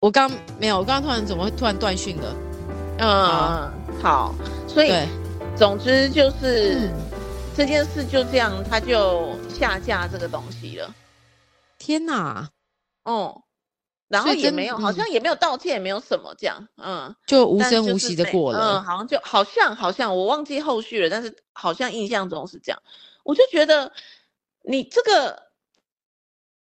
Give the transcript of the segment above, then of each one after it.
我刚没有，我刚刚突然怎么会突然断讯了？嗯，好，所以对总之就是、嗯、这件事就这样，他就下架这个东西了。天哪！哦，然后也没有，好像也没有道歉，也没有什么这样，嗯，就无声无息的过了。嗯，好像就好像好像我忘记后续了，但是好像印象中是这样。我就觉得你这个。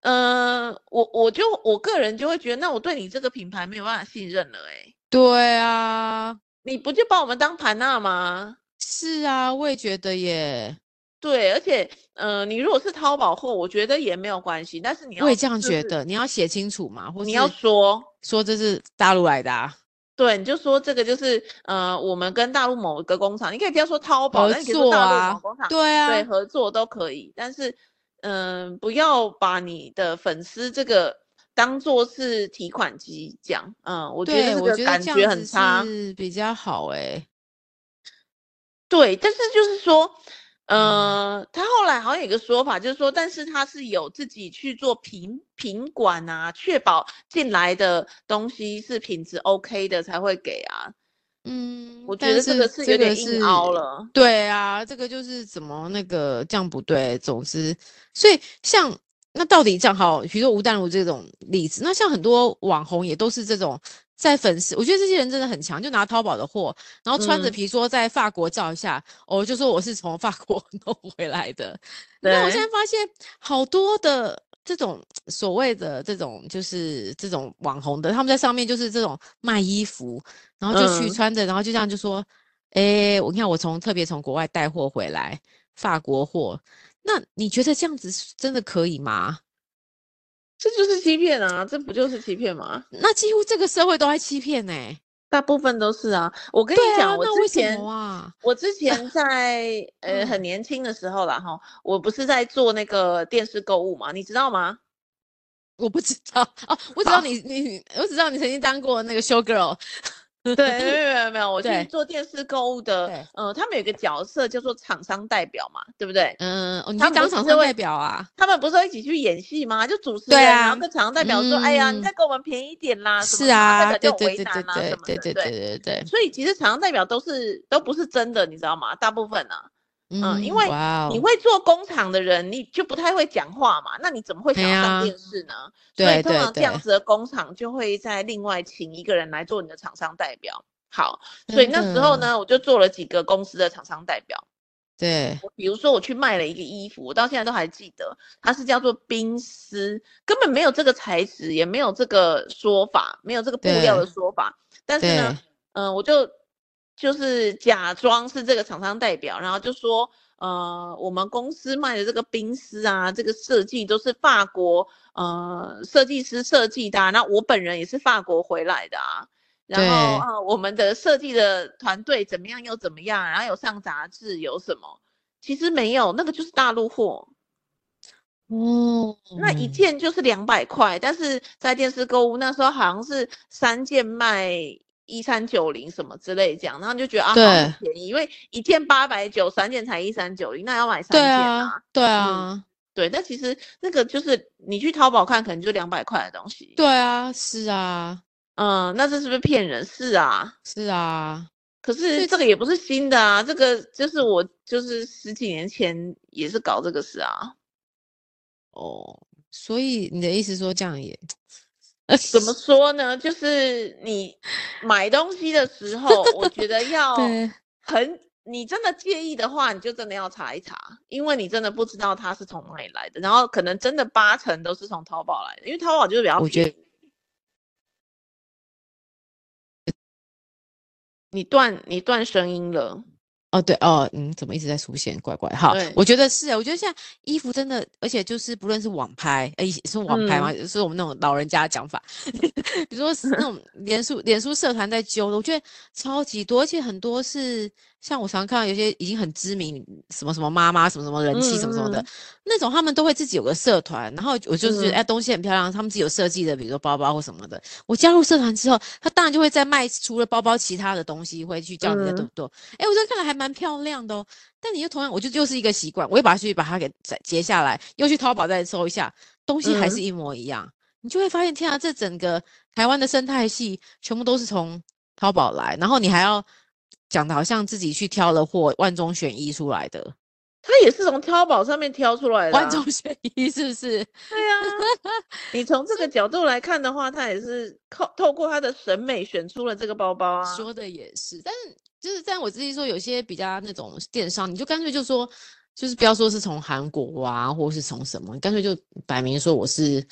嗯、呃，我我就我个人就会觉得，那我对你这个品牌没有办法信任了、欸，哎。对啊，你不就把我们当盘纳吗？是啊，我也觉得耶。对，而且，呃，你如果是淘宝货，我觉得也没有关系。但是你要，我也这样觉得，你要写清楚嘛，或你要说说这是大陆来的啊。对，你就说这个就是呃，我们跟大陆某一个工厂，你可以不要说淘宝，合作啊，对啊，对，合作都可以，但是。嗯，不要把你的粉丝这个当做是提款机讲。嗯，我觉得这个感觉很差，是比较好哎、欸。对，但是就是说，呃、嗯，他后来好像有一个说法，就是说，但是他是有自己去做品品管啊，确保进来的东西是品质 OK 的才会给啊。嗯，我觉得这个是有点硬凹了。对啊，这个就是怎么那个这样不对。总之，所以像那到底这样好，比如说吴淡如这种例子，那像很多网红也都是这种在粉丝，我觉得这些人真的很强，就拿淘宝的货，然后穿着，皮说在法国照一下，我、嗯哦、就说我是从法国 弄回来的。那我现在发现好多的。这种所谓的这种就是这种网红的，他们在上面就是这种卖衣服，然后就去穿着，嗯、然后就这样就说，哎，我看我从特别从国外带货回来，法国货，那你觉得这样子真的可以吗？这就是欺骗啊，这不就是欺骗吗？那几乎这个社会都在欺骗呢、欸。大部分都是啊，我跟你讲，啊、我之前啊，我之前在 呃很年轻的时候啦哈，我不是在做那个电视购物嘛，你知道吗？我不知道哦，我知道你你，我只知道你曾经当过那个 show girl。对，没有没有没有，我去做电视购物的，嗯、呃，他们有一个角色叫做厂商代表嘛，对不对？嗯，哦、你去当厂商代表啊？他们不是说一起去演戏吗？就主持人，啊、然后跟厂商代表说、嗯：“哎呀，你再给我们便宜一点啦。”是啊，代表就为难啊，什么对对对对对对。所以其实厂商代表都是都不是真的，你知道吗？大部分呢、啊。嗯，因为你会做工厂的人，你就不太会讲话嘛，那你怎么会想要上电视呢？所以通常这样子的工厂就会在另外请一个人来做你的厂商代表。好，所以那时候呢，我就做了几个公司的厂商代表。对，比如说我去卖了一个衣服，我到现在都还记得，它是叫做冰丝，根本没有这个材质，也没有这个说法，没有这个布料的说法。但是呢，嗯、呃，我就。就是假装是这个厂商代表，然后就说，呃，我们公司卖的这个冰丝啊，这个设计都是法国呃设计师设计的啊，那我本人也是法国回来的啊，然后啊，我们的设计的团队怎么样又怎么样，然后有上杂志有什么？其实没有，那个就是大陆货。哦，那一件就是两百块，但是在电视购物那时候好像是三件卖。一三九零什么之类这样，然后就觉得啊，好便宜，因为一件八百九，三件才一三九零，那要买三件啊。对啊，嗯、对，但其实那个就是你去淘宝看，可能就两百块的东西。对啊，是啊，嗯，那这是不是骗人？是啊，是啊。可是这个也不是新的啊，这个就是我就是十几年前也是搞这个事啊。哦，所以你的意思说这样也？怎么说呢？就是你买东西的时 候，我觉得要很，你真的介意的话，你就真的要查一查，因为你真的不知道它是从哪里来的，然后可能真的八成都是从淘宝来的，因为淘宝就是比较便宜。你断你断声音了。哦，对哦，嗯，怎么一直在出现？怪怪，哈，我觉得是啊，我觉得现在衣服真的，而且就是不论是网拍，哎，是网拍吗？嗯、是我们那种老人家的讲法，比如说是那种 脸书脸书社团在揪的，我觉得超级多，而且很多是。像我常常看到有些已经很知名，什么什么妈妈，什么什么人气，什么什么的、嗯，那种他们都会自己有个社团，然后我就是觉得哎、嗯，东西很漂亮，他们自己有设计的，比如说包包或什么的。我加入社团之后，他当然就会在卖除了包包其他的东西，会去教你的多多。哎、嗯，我觉得看来还蛮漂亮的哦。但你又同样，我就又是一个习惯，我又把它去把它给截下来，又去淘宝再搜一下，东西还是一模一样。嗯你就会发现，天啊，这整个台湾的生态系全部都是从淘宝来，然后你还要讲的好像自己去挑了货，万中选一出来的。他也是从淘宝上面挑出来的，万中选一是不是？对呀、啊，你从这个角度来看的话，他也是靠透过他的审美选出了这个包包啊。说的也是，但是就是在我自己说，有些比较那种电商，你就干脆就说，就是不要说是从韩国啊，或是从什么，你干脆就摆明说我是，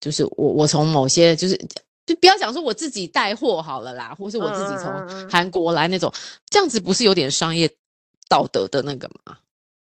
就是我我从某些就是就不要讲说我自己带货好了啦，或是我自己从韩国来那种，这样子不是有点商业道德的那个吗？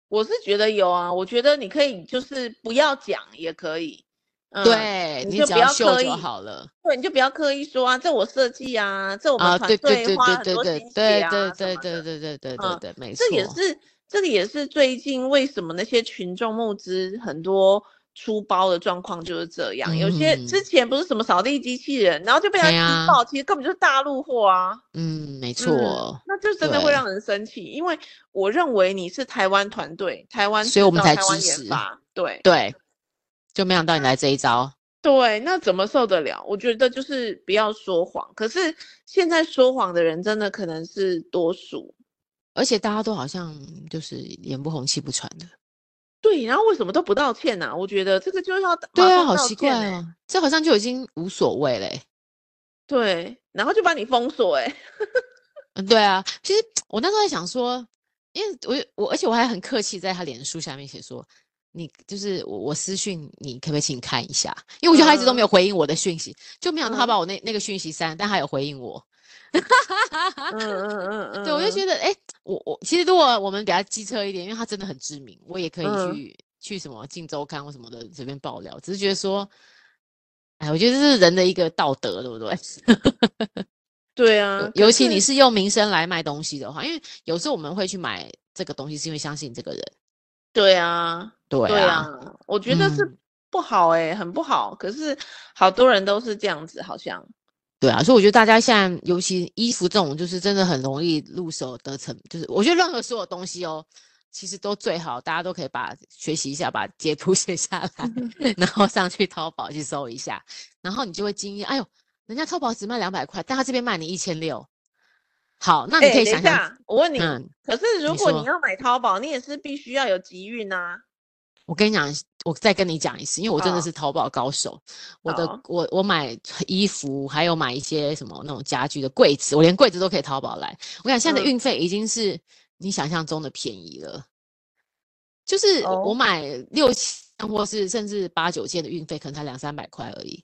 我是觉得有啊，我觉得你可以就是不要讲也可以，嗯、对，你就不要刻意好了。对，你就不要刻意说啊，这我设计啊，这我们团队花很多心血啊，对对对对对对对对对，没错。这也是这个也是最近为什么那些群众募资很多。出包的状况就是这样，嗯、有些之前不是什么扫地机器人，然后就被他踢爆，其实根本就是大陆货啊。嗯，没错、嗯，那就真的会让人生气，因为我认为你是台湾团队，台湾，所以我们才支持。对对，就没想到你来这一招。对，那怎么受得了？我觉得就是不要说谎。可是现在说谎的人真的可能是多数，而且大家都好像就是脸不红气不喘的。对，然后为什么都不道歉呢、啊？我觉得这个就要对啊，好奇怪哦，这好像就已经无所谓嘞。对，然后就把你封锁哎。嗯，对啊，其实 我那时候在想说，因为我我而且我还很客气，在他脸书下面写说，你就是我我私讯你，可不可以请看一下？因为我觉得他一直都没有回应我的讯息，嗯、就没想到他把我那那个讯息删，但他有回应我。嗯嗯嗯嗯，对，我就觉得，哎、欸，我我其实如果我们比较机车一点，因为他真的很知名，我也可以去、嗯、去什么《镜周刊》或什么的随便爆料，只是觉得说，哎，我觉得这是人的一个道德，对不对？对啊，尤其你是用名声来卖东西的话，因为有时候我们会去买这个东西，是因为相信这个人。对啊，对啊，对啊，我觉得是不好哎、欸嗯，很不好。可是好多人都是这样子，好像。对啊，所以我觉得大家现在，尤其衣服这种，就是真的很容易入手得逞。就是我觉得任何所有东西哦，其实都最好，大家都可以把学习一下，把截图 写下来，然后上去淘宝去搜一下，然后你就会惊讶，哎呦，人家淘宝只卖两百块，但他这边卖你一千六。好，那你可以想想，欸、我问你、嗯，可是如果你要买淘宝，你也是必须要有集运啊。我跟你讲，我再跟你讲一次，因为我真的是淘宝高手。Oh. 我的，oh. 我我买衣服，还有买一些什么那种家具的柜子，我连柜子都可以淘宝来。我跟你讲，现在的运费已经是你想象中的便宜了。嗯、就是我买六七，或是甚至八九件的运费，可能才两三百块而已，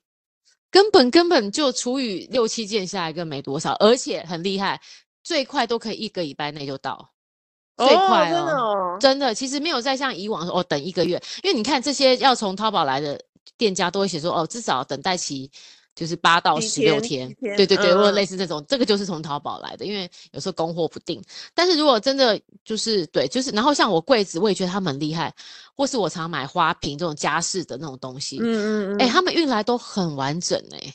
根本根本就除以六七件下来，根本没多少，而且很厉害，最快都可以一个礼拜内就到。最快哦，真的哦，真的，其实没有再像以往说哦，等一个月，因为你看这些要从淘宝来的店家都会写说哦，至少等待期就是八到十六天，天，对对对，或、嗯、者类似这种，这个就是从淘宝来的，因为有时候供货不定。但是如果真的就是对，就是然后像我柜子，我也觉得他们很厉害，或是我常买花瓶这种家饰的那种东西，嗯嗯嗯，哎，他们运来都很完整哎、欸。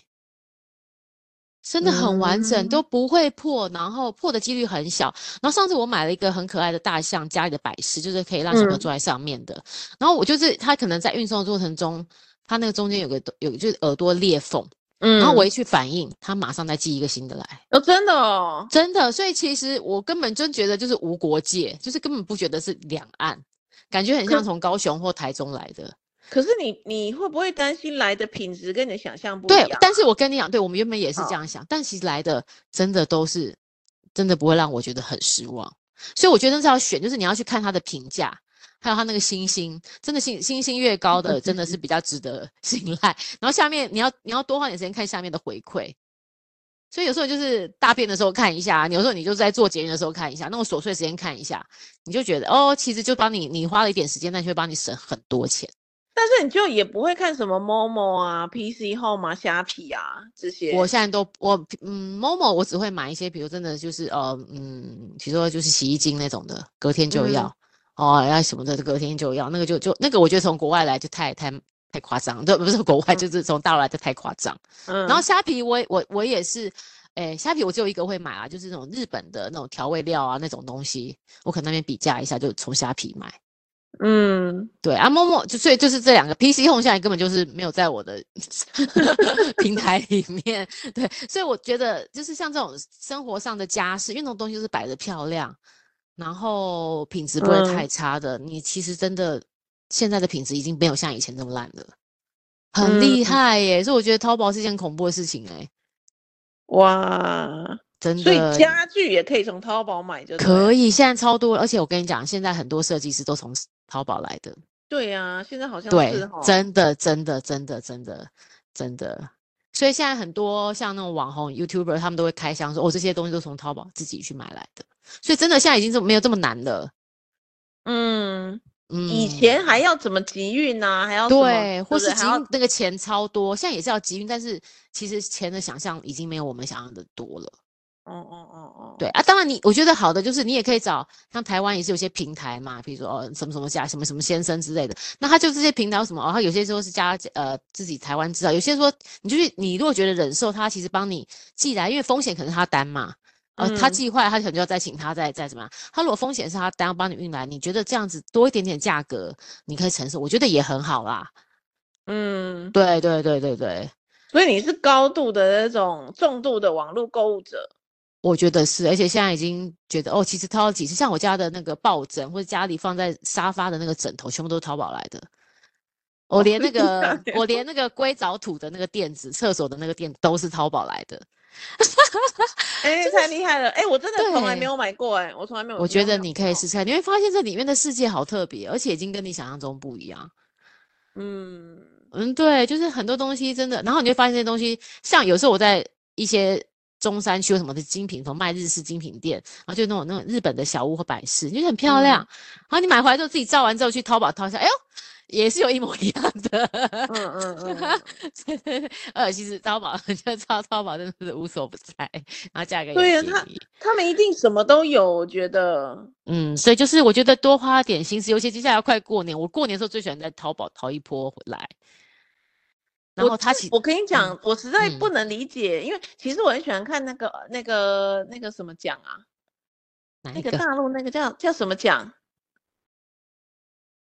真的很完整，嗯，都不会破，然后破的几率很小。然后上次我买了一个很可爱的大象，家里的摆饰，就是可以让小朋友坐在上面的，嗯。然后我就是它可能在运送的过程中，它那个中间有个有就是耳朵裂缝，嗯，然后我一去反应，它马上再寄一个新的来。哦，真的哦，真的。所以其实我根本真觉得就是无国界，就是根本不觉得是两岸，感觉很像从高雄或台中来的。可是你你会不会担心来的品质跟你的想象不一样？对，但是我跟你讲，对我们原本也是这样想，哦、但其实来的真的都是真的不会让我觉得很失望。所以我觉得是要选，就是你要去看他的评价，还有他那个星星，真的星星星越高的，真的是比较值得 信赖。然后下面你要你要多花点时间看下面的回馈。所以有时候就是大便的时候看一下，有时候你就在做节运的时候看一下，那种琐碎时间看一下，你就觉得哦，其实就帮你你花了一点时间，但就会帮你省很多钱。但是你就也不会看什么 Momo 啊、PC Home 啊、虾皮啊这些。我现在都我嗯 Momo 我只会买一些，比如真的就是呃嗯，比如说就是洗衣精那种的，隔天就要、嗯、哦，要什么的隔天就要，那个就就那个我觉得从国外来就太太太夸张，对，不是国外、嗯、就是从大陆来就太夸张。嗯。然后虾皮我我我也是，诶虾皮我只有一个会买啊，就是那种日本的那种调味料啊那种东西，我可能那边比价一下就从虾皮买。嗯，对啊，momo 就所以就是这两个 PC Home 现在根本就是没有在我的 平台里面。对，所以我觉得就是像这种生活上的家饰，因为那种东西就是摆的漂亮，然后品质不会太差的。嗯、你其实真的现在的品质已经没有像以前那么烂了，很厉害耶！嗯、所以我觉得淘宝是一件恐怖的事情哎。哇，真的，所以家具也可以从淘宝买就可以，现在超多，而且我跟你讲，现在很多设计师都从淘宝来的。对呀、啊，现在好像对，真的，真的，真的，真的，真的。所以现在很多像那种网红 YouTuber，他们都会开箱说，哦，这些东西都从淘宝自己去买来的。所以真的现在已经这么没有这么难了。嗯嗯，以前还要怎么集运呢、啊？还要对，或是集运那个钱超多，现在也是要集运，但是其实钱的想象已经没有我们想象的多了。哦哦哦哦，对啊，当然你我觉得好的就是你也可以找像台湾也是有些平台嘛，比如说哦什么什么家什么什么先生之类的，那他就这些平台有什么哦，他有些时候是加呃自己台湾制造，有些说你就是你如果觉得忍受他其实帮你寄来，因为风险可能是他单嘛，呃、嗯、他寄坏他可能就要再请他再再怎么样，他如果风险是他单要帮你运来，你觉得这样子多一点点价格你可以承受，我觉得也很好啦。嗯，对对对对对，所以你是高度的那种重度的网络购物者。我觉得是，而且现在已经觉得哦，其实淘了几次，像我家的那个抱枕或者家里放在沙发的那个枕头，全部都是淘宝来的。我连那个、哦、我连那个硅藻土的那个垫子，厕所的那个垫都是淘宝来的。哎、欸，太厉害了！哎、欸，我真的从来没有买过、欸，哎，我从来没有。我觉得你可以试试看，你会发现这里面的世界好特别，而且已经跟你想象中不一样。嗯嗯，对，就是很多东西真的，然后你会发现这些东西，像有时候我在一些。中山区有什么的精品从卖日式精品店，然后就那种那种日本的小屋和摆饰，就是很漂亮。嗯、然后你买回来之后自己照完之后去淘宝淘一下，哎呦，也是有一模一样的。嗯嗯嗯。呃，其实淘宝就淘淘宝真的是无所不在，然后价格也。对啊，他他们一定什么都有，我觉得。嗯，所以就是我觉得多花点心思，尤其接下来要快过年，我过年的时候最喜欢在淘宝淘一波回来。然后他其我跟你讲，嗯、我实在不能理解，嗯、因为其实我很喜欢看那个那个那个什么奖啊，那个大陆那个叫叫什么奖，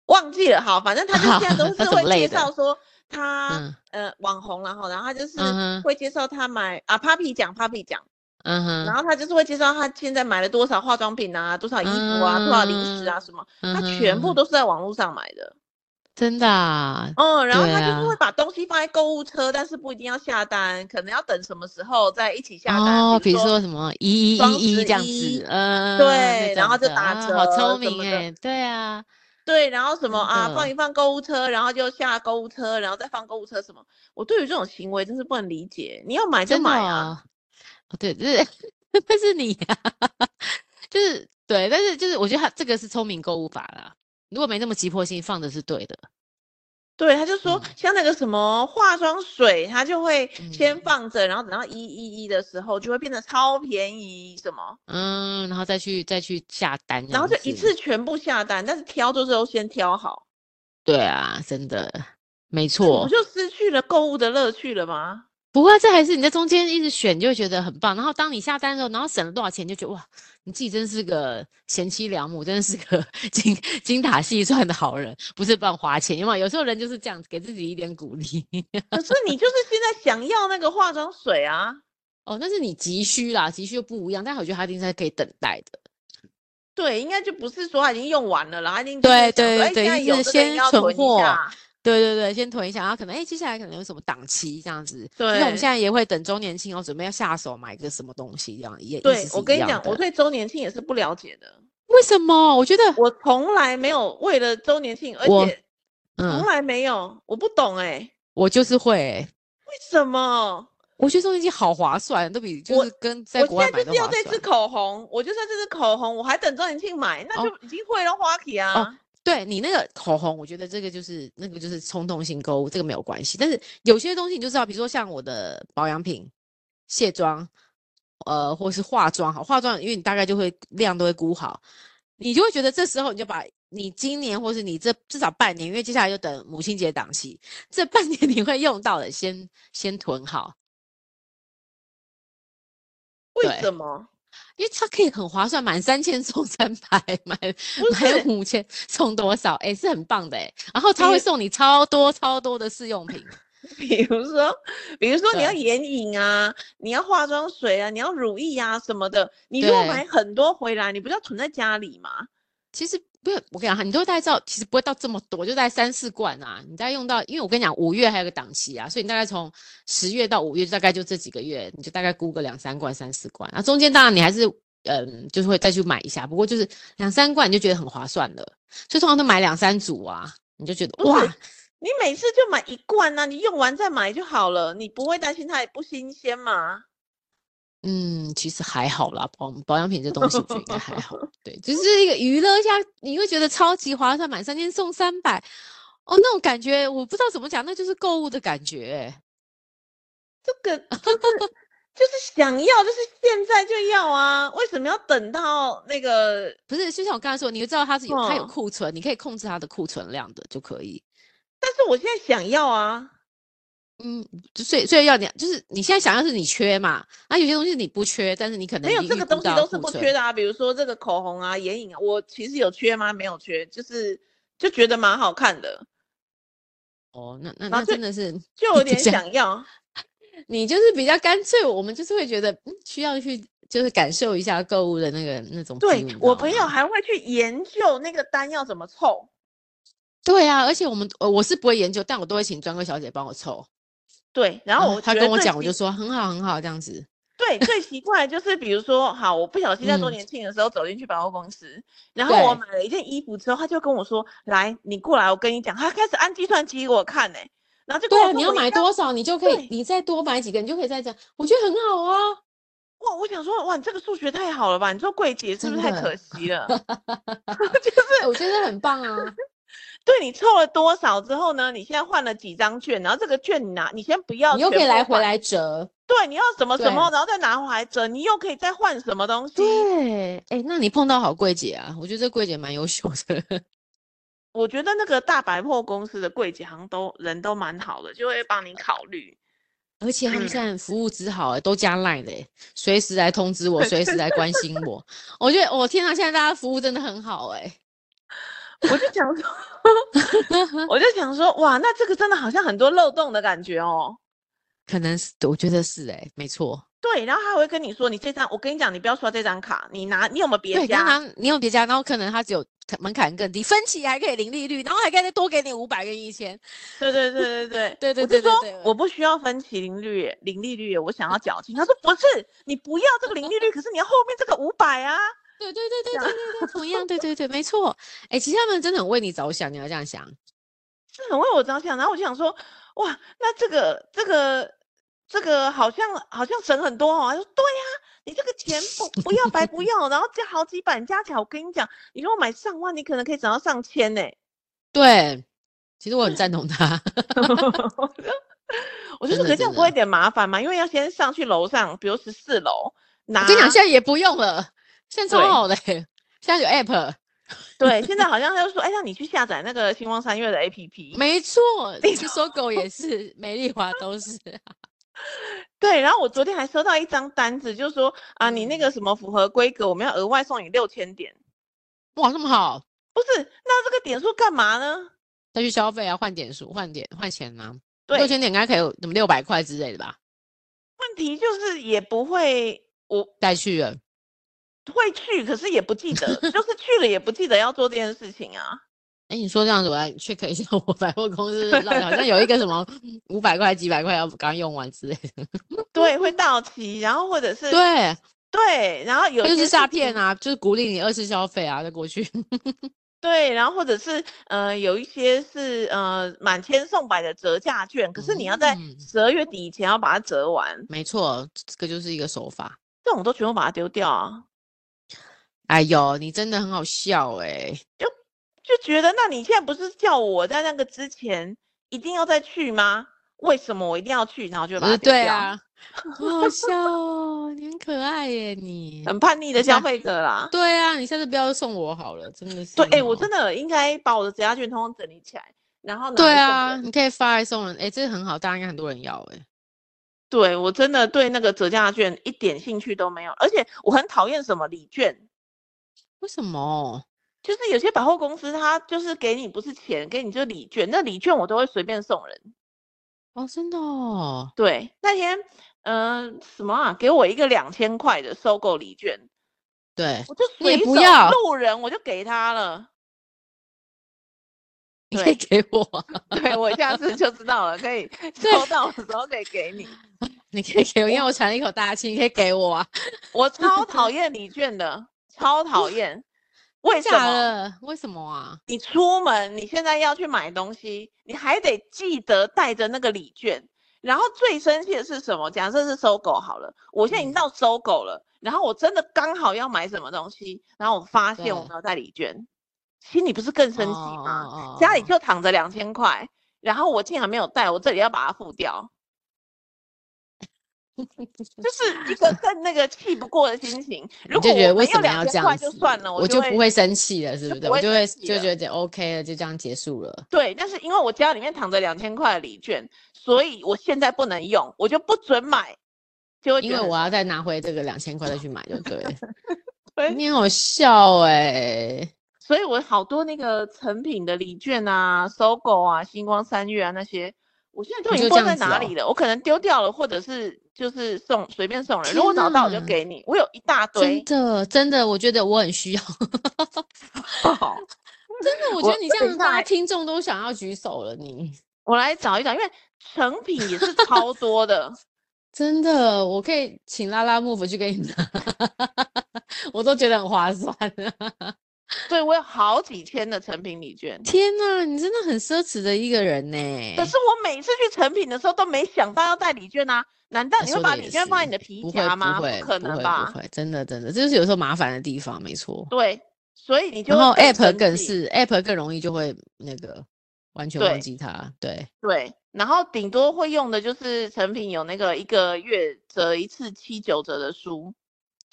忘记了。好，反正他就现在都 是会介绍？说他，嗯、呃网红，然后然后他就是会介绍他买、嗯、啊 Papi 奖 Papi 奖，嗯哼，然后他就是会介绍他现在买了多少化妆品啊，多少衣服啊，嗯、多少零食啊什么，他全部都是在网络上买的。真的啊，嗯，然后他就是会把东西放在购物车，啊、但是不一定要下单，可能要等什么时候再一起下单。哦，比如说什么一一一一这样子，嗯，对，然后就打折，啊、好聪明哎，对啊，对，然后什么啊，放一放购物车，然后就下购物车，然后再放购物车什么？我对于这种行为真是不能理解。你要买就买啊，哦、对，是，但是你 就是对，但是就是我觉得他这个是聪明购物法啦。如果没那么急迫性，放的是对的。对，他就说像那个什么化妆水，他就会先放着，然后等到一一一的时候，就会变得超便宜。什么？嗯，然后再去再去下单，然后就一次全部下单，但是挑就是都先挑好。对啊，真的没错。不就失去了购物的乐趣了吗？不过这还是你在中间一直选，就会觉得很棒。然后当你下单的时候，然后省了多少钱，就觉得哇，你自己真是个贤妻良母，真的是个 精精打细算的好人，不是乱花钱。因为有时候人就是这样子，给自己一点鼓励。可是你就是现在想要那个化妆水啊？哦，那是你急需啦，急需又不一样。但我觉得他一定是可以等待的。对，应该就不是说他已经用完了啦，他已经对对对，就是先存货。对对对，先囤一下，然后可能哎，接下来可能有什么档期这样子。对，因为我们现在也会等周年庆哦，准备要下手买个什么东西这样也。对，我跟你讲，我对周年庆也是不了解的。为什么？我觉得我从来没有为了周年庆，而且从来没有，嗯、我不懂哎、欸。我就是会、欸。为什么？我觉得周年庆好划算，都比就是跟在国外买。我现在就是要这支口红，我就算这支口红，我还等周年庆买，那就已经会了花旗啊。哦对你那个口红，我觉得这个就是那个就是冲动性购物，这个没有关系。但是有些东西你就知道，比如说像我的保养品、卸妆，呃，或是化妆，好化妆，因为你大概就会量都会估好，你就会觉得这时候你就把你今年或是你这至少半年，因为接下来就等母亲节档期，这半年 你会用到的先先囤好。为什么？因为它可以很划算，满三千送三百，买买五千送多少？哎、欸，是很棒的哎。然后他会送你超多超多的试用品，比如说，比如说你要眼影啊，你要化妆水啊，你要乳液啊什么的，你如果买很多回来，你不是要囤在家里吗？其实。不是，我跟你讲，你都大概知道，其实不会到这么多，就大概三四罐啊。你大概用到，因为我跟你讲，五月还有个档期啊，所以你大概从十月到五月，大概就这几个月，你就大概估个两三罐、三四罐。啊，中间当然你还是，嗯，就是会再去买一下。不过就是两三罐，你就觉得很划算了。所以通常都买两三组啊，你就觉得哇，你每次就买一罐啊，你用完再买就好了，你不会担心它也不新鲜吗？嗯，其实还好啦，保保养品这东西我觉得应该还好。对，就是一个娱乐一下，你会觉得超级划算，满三千送三百，哦，那种感觉我不知道怎么讲，那就是购物的感觉。这个就是就是想要，就是现在就要啊！为什么要等到那个？不是，就像我刚才说，你就知道它是有它有库存，你可以控制它的库存量的就可以。但是我现在想要啊。嗯，所以所以要你就是你现在想要是你缺嘛，那有些东西你不缺，但是你可能没有这个东西都是不缺的啊，比如说这个口红啊、眼影啊，我其实有缺吗？没有缺，就是就觉得蛮好看的。哦，那那那真的是就有点想要，你就是比较干脆，我们就是会觉得嗯需要去就是感受一下购物的那个那种。对，我朋友还会去研究那个单要怎么凑。对啊，而且我们我是不会研究，但我都会请专柜小姐帮我凑。对，然后我、嗯、他跟我讲，我就说很好很好这样子。对，最奇怪就是比如说，好，我不小心在做年庆的时候走进去百货公司，嗯、然后我买了一件衣服之后，他就跟我说：“来，你过来，我跟你讲。”他开始按计算机给我看呢，然后就跟我说：“对，你要买多少，你就可以，你再多买几个，你就可以再这样。”我觉得很好啊。哇，我想说，哇，你这个数学太好了吧？你做柜姐是不是太可惜了？就是我觉得很棒啊。对，你凑了多少之后呢？你现在换了几张券，然后这个券你拿，你先不要，你又可以来回来折。对，你要什么什么，然后再拿回来折，你又可以再换什么东西。对，哎，那你碰到好柜姐啊！我觉得这柜姐蛮优秀的。我觉得那个大白破公司的柜姐好像都人都蛮好的，就会帮你考虑。而且他们现在服务之好，都加 line 的，随时来通知我，随时来关心我。我觉得，我天啊，现在大家服务真的很好哎。我就想说 我就想说哇那这个真的好像很多漏洞的感觉哦。可能是我觉得是诶没错。对然后他会跟你说你这张我跟你讲你不要刷这张卡你拿你有没有别家银行你有别家然后可能他只有门槛更低分期还可以零利率然后还可以再多给你五百跟一千。对对对对对我就说我不需要分期零利率零利率我想要缴清。他说不是你不要这个零利率可是你要后面这个五百啊对对对对对 对对，同样对对对，没错。哎，其实他们真的很为你着想，你要这样想，是很为我着想。然后我就想说，哇，那这个这个这个好像好像省很多哦。他说对呀、啊，你这个钱不不要白不要，然后加好几百加起来，我跟你讲，你如果买上万，你可能可以省到上千呢。对，其实我很赞同他。我就说，可是这样不会有点麻烦嘛？因为要先上去楼上，比如十四楼拿。我跟你讲，现在也不用了。现在超好的，现在有 app，对，现在好像他就说，哎，让你去下载那个星光三月的 app，没错，你去搜狗也是，美丽华都是，对。然后我昨天还收到一张单子，就是说啊，你那个什么符合规格，我们要额外送你六千点，哇，这么好？不是，那这个点数干嘛呢？再去消费啊，换点数，换点换钱啊，对，六千点应该可以有什么六百块之类的吧？问题就是也不会，我带去了。会去，可是也不记得，就是去了也不记得要做这件事情啊。哎，你说这样子，我来 check 一下我百货公司，好像有一个什么五百块、几百块要刚用完之类的。对，会到期，然后或者是对对，然后有就是诈骗啊，就是鼓励你二次消费啊，再过去。对，然后或者是呃，有一些是呃满千送百的折价券，可是你要在十二月底以前要把它折完。嗯、没错，这个就是一个手法。这种都全部把它丢掉啊。哎呦，你真的很好笑哎、欸！就就觉得，那你现在不是叫我在那个之前一定要再去吗？为什么我一定要去？然后就把它丢掉。对啊，好好笑哦，你很可爱耶，你很叛逆的消费者啦。对啊，你下次不要送我好了，真的是。对，哎、欸，我真的应该把我的折价券通通整理起来，然后对啊，你可以发来送人。哎、欸，这个很好，大家应该很多人要哎。对，我真的对那个折价券一点兴趣都没有，而且我很讨厌什么礼券。为什么？就是有些百货公司，它就是给你不是钱，给你就礼券，那礼券我都会随便送人。哦，真的哦。对，那天，嗯、呃，什么啊？给我一个两千块的收购礼券。对，我就随手路人我就给他了。你可以给我，对，我下次就知道了，可以 收到的时候可以给你。你可以给我，因为我喘了一口大气，你可以给我啊。我超讨厌礼券的，超讨厌。为什么？为什么啊？你出门，你现在要去买东西，你还得记得带着那个礼券。然后最生气的是什么？假设是搜狗好了，我现在已经到搜狗了，嗯、然后我真的刚好要买什么东西，然后我发现我没有带礼券。心里不是更生气吗？家里就躺着两千块，然后我竟然没有带，我这里要把它付掉，就是一个更那个气不过的心情。如果我没有两千块就算了，我就不会生气了，是不是？我就会就觉得 OK 了，就这样结束了。对，但是因为我家里面躺着两千块的礼券，所以我现在不能用，我就不准买。就因为我要再拿回这个两千块再去买，就对。对，你好笑哎、欸。所以我好多那个成品的礼券啊，搜狗啊，星光三月啊那些，我现在都已经不知道在哪里了。哦、我可能丢掉了，或者是就是送随便送人。如果找到我就给你，我有一大堆。真的真的，我觉得我很需要。哦、真的，我觉得你这样，大家听众都想要举手了。你，我来找一找，因为成品也是超多的。真的，我可以请拉拉 move 去给你拿，我都觉得很划算。对，我有好几千的成品礼券。天哪，你真的很奢侈的一个人呢。可是我每次去成品的时候都没想到要带礼券啊！难道你会把礼券放在你的皮夹吗？不会，不可能吧？不会，真的真的，这就是有时候麻烦的地方，没错。对，所以你就然后 app 更是 app 更容易就会那个完全忘记它。对对，然后顶多会用的就是成品有那个一个月折一次七九折的书。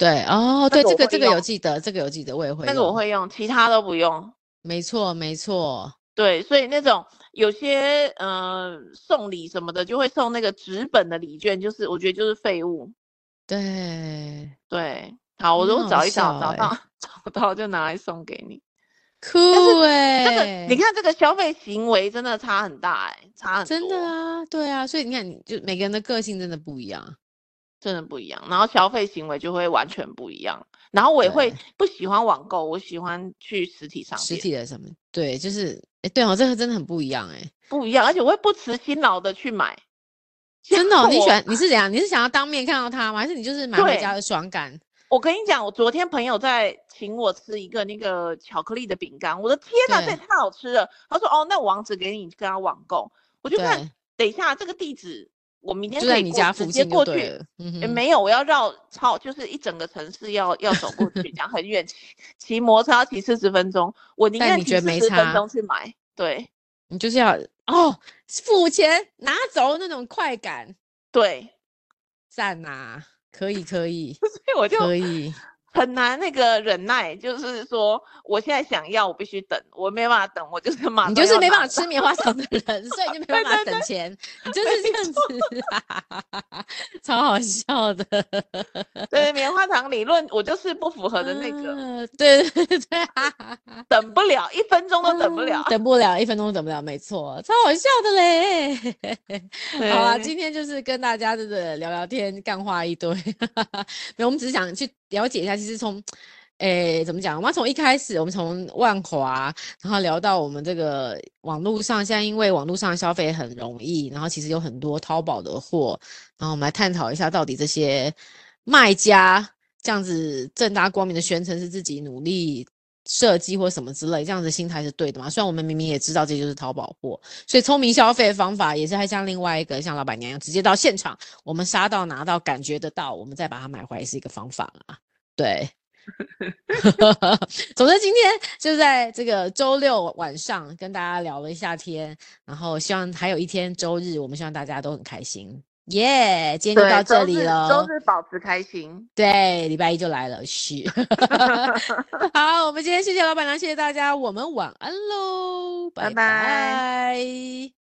对哦，对这个这个有记得，这个有记得，我也会。那个我会用，其他都不用。没错，没错。对，所以那种有些呃送礼什么的，就会送那个纸本的礼券，就是我觉得就是废物。对对，好，我都找一找，找到 找到就拿来送给你。酷哎，这个你看这个消费行为真的差很大哎，差很多。真的啊，对啊，所以你看，就每个人的个性真的不一样。真的不一样，然后消费行为就会完全不一样。然后我也会不喜欢网购，我喜欢去实体商店。实体的什么？对，就是哎，对哦，这个真的很不一样哎，不一样，而且我会不辞辛劳的去买。真的哦，你喜欢？你是怎样？你是想要当面看到它吗？还是你就是买回家的爽感？我跟你讲，我昨天朋友在请我吃一个那个巧克力的饼干，我的天哪，这也太好吃了。他说哦，那网址给你，跟他网购。我就看，等一下这个地址。我明天就在你家附近过去，嗯哼欸、没有，我要绕超，就是一整个城市要要走过去，讲很远，骑骑摩托车要骑四十分钟，我宁愿骑四十分钟去买。对，你就是要哦，付钱拿走那种快感，对，赞啊，可以可以，所以我就可以。很难那个忍耐，就是说，我现在想要，我必须等，我没办法等，我就是马上。你就是没办法吃棉花糖的人，所以你就没办法省钱，你就是这样子，超好笑的。对，棉花糖理论，我就是不符合的那个。对对对，等不了一分钟都等不了，等不了一分钟都等不了，没错，超好笑的嘞。好啊，今天就是跟大家就是聊聊天，干话一堆。没有，我们只是想去。了解一下，其实从，诶，怎么讲？我们从一开始，我们从万华，然后聊到我们这个网络上，现在因为网络上消费很容易，然后其实有很多淘宝的货，然后我们来探讨一下，到底这些卖家这样子正大光明的宣称是自己努力设计或什么之类，这样子心态是对的吗？虽然我们明明也知道这就是淘宝货，所以聪明消费的方法也是还像另外一个像老板娘一样，直接到现场，我们杀到拿到，感觉得到，我们再把它买回来是一个方法啊。对，总之今天就在这个周六晚上跟大家聊了一下天，然后希望还有一天周日，我们希望大家都很开心。耶、yeah，今天就到这里了。周日，日保持开心。对，礼拜一就来了，是。好，我们今天谢谢老板娘，谢谢大家，我们晚安喽，拜拜。拜拜。